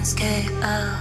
landscape out.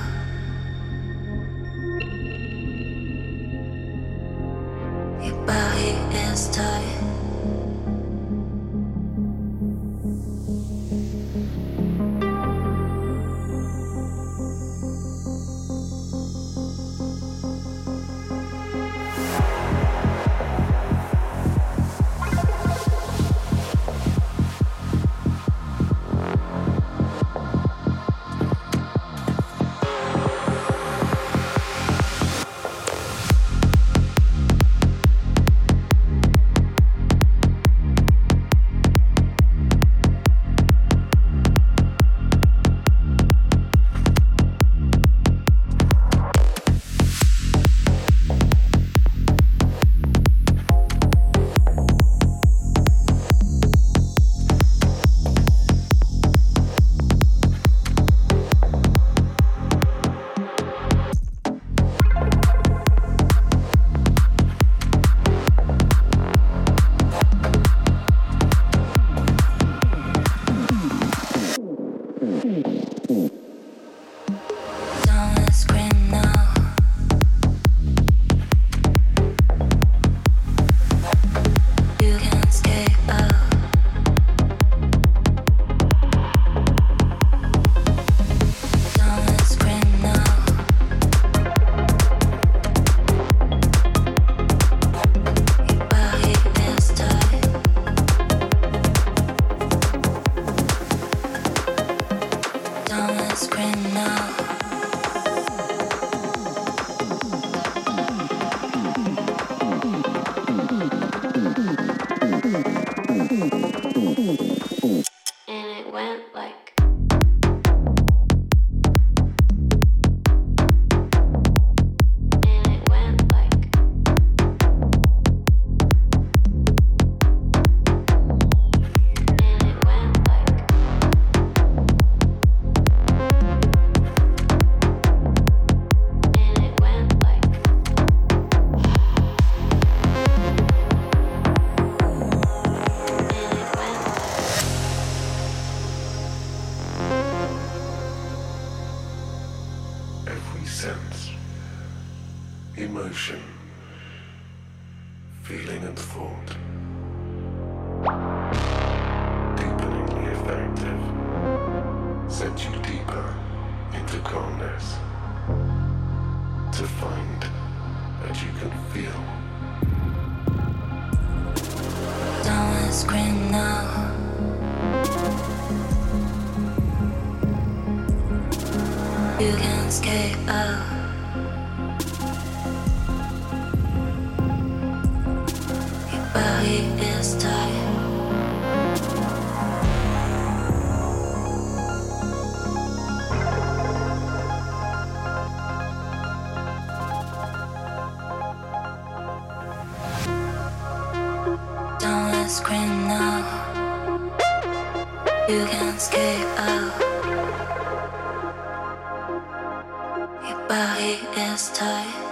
now. You can't escape out. Your body is tight.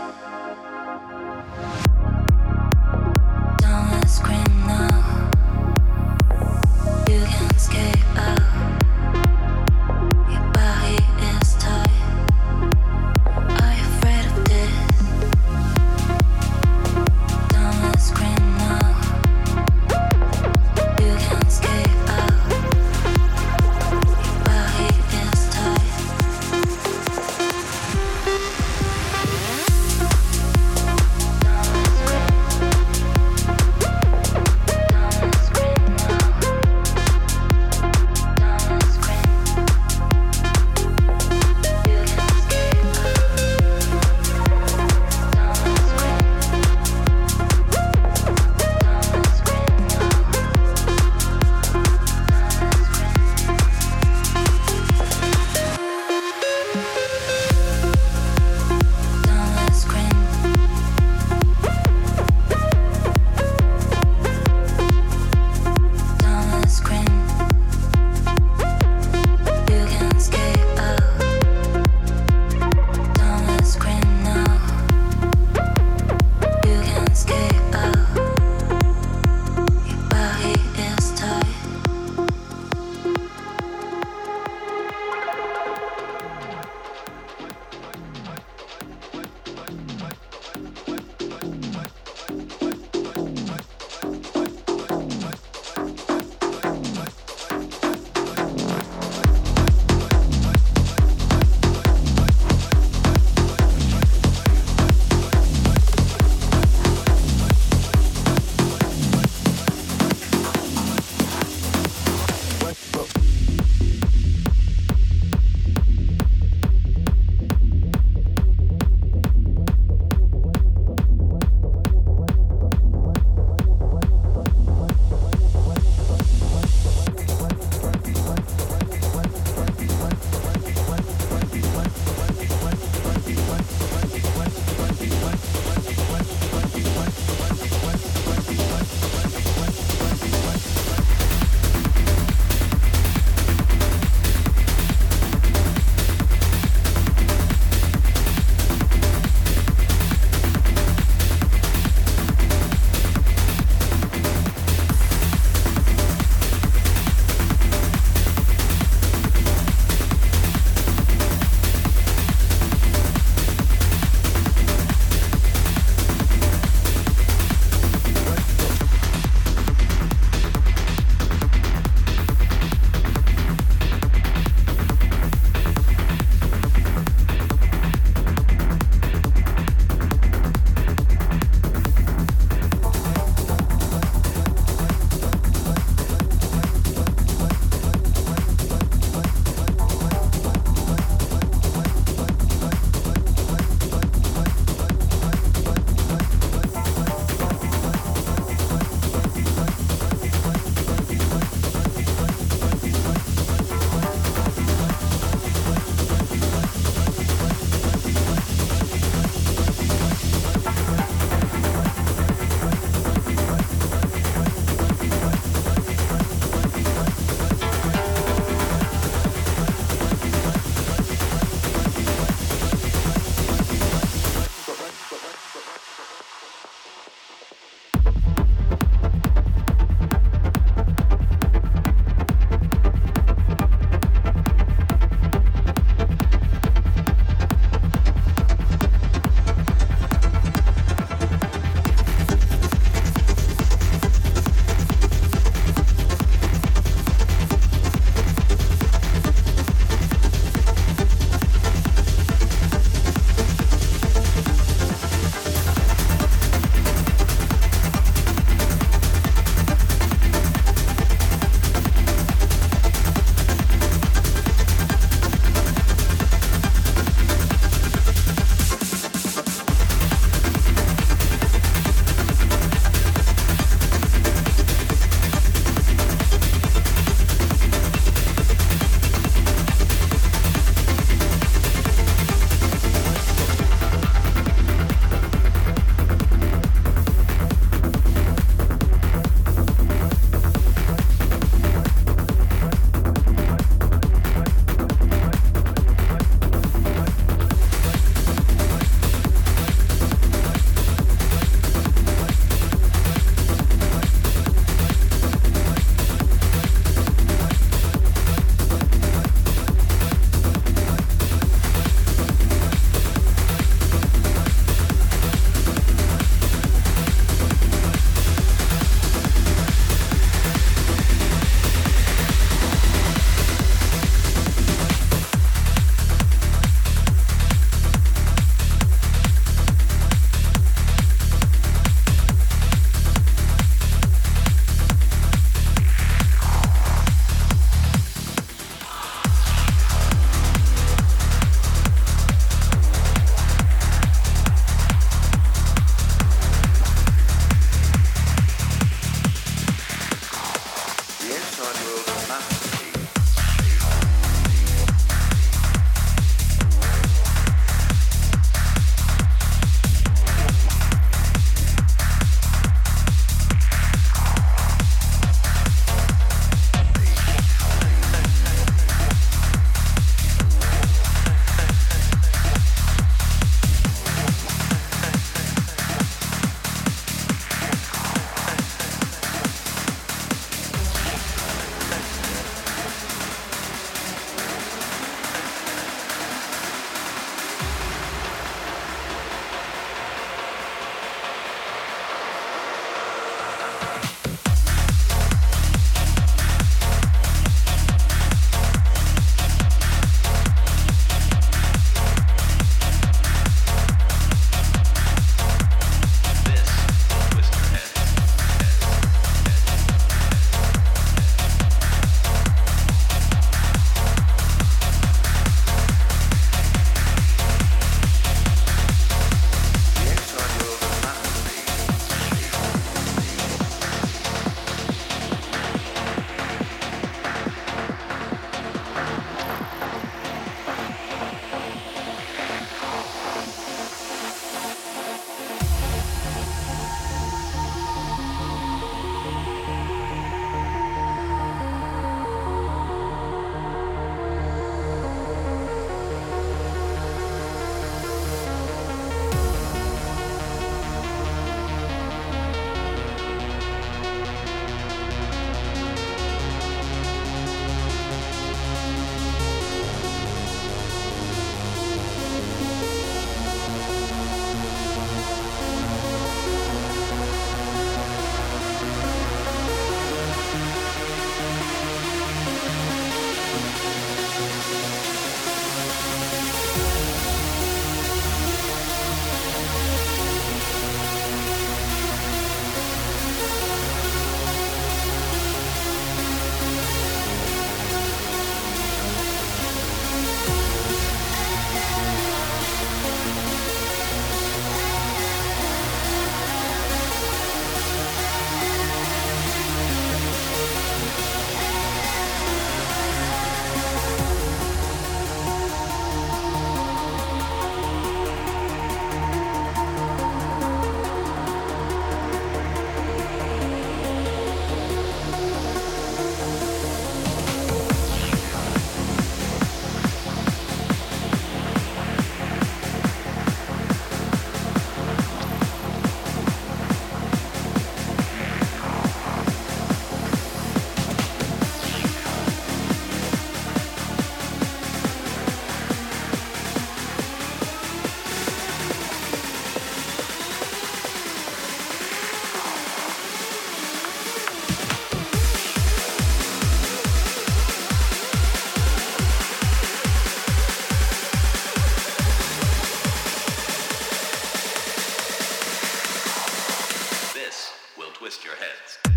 twist your heads.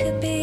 could be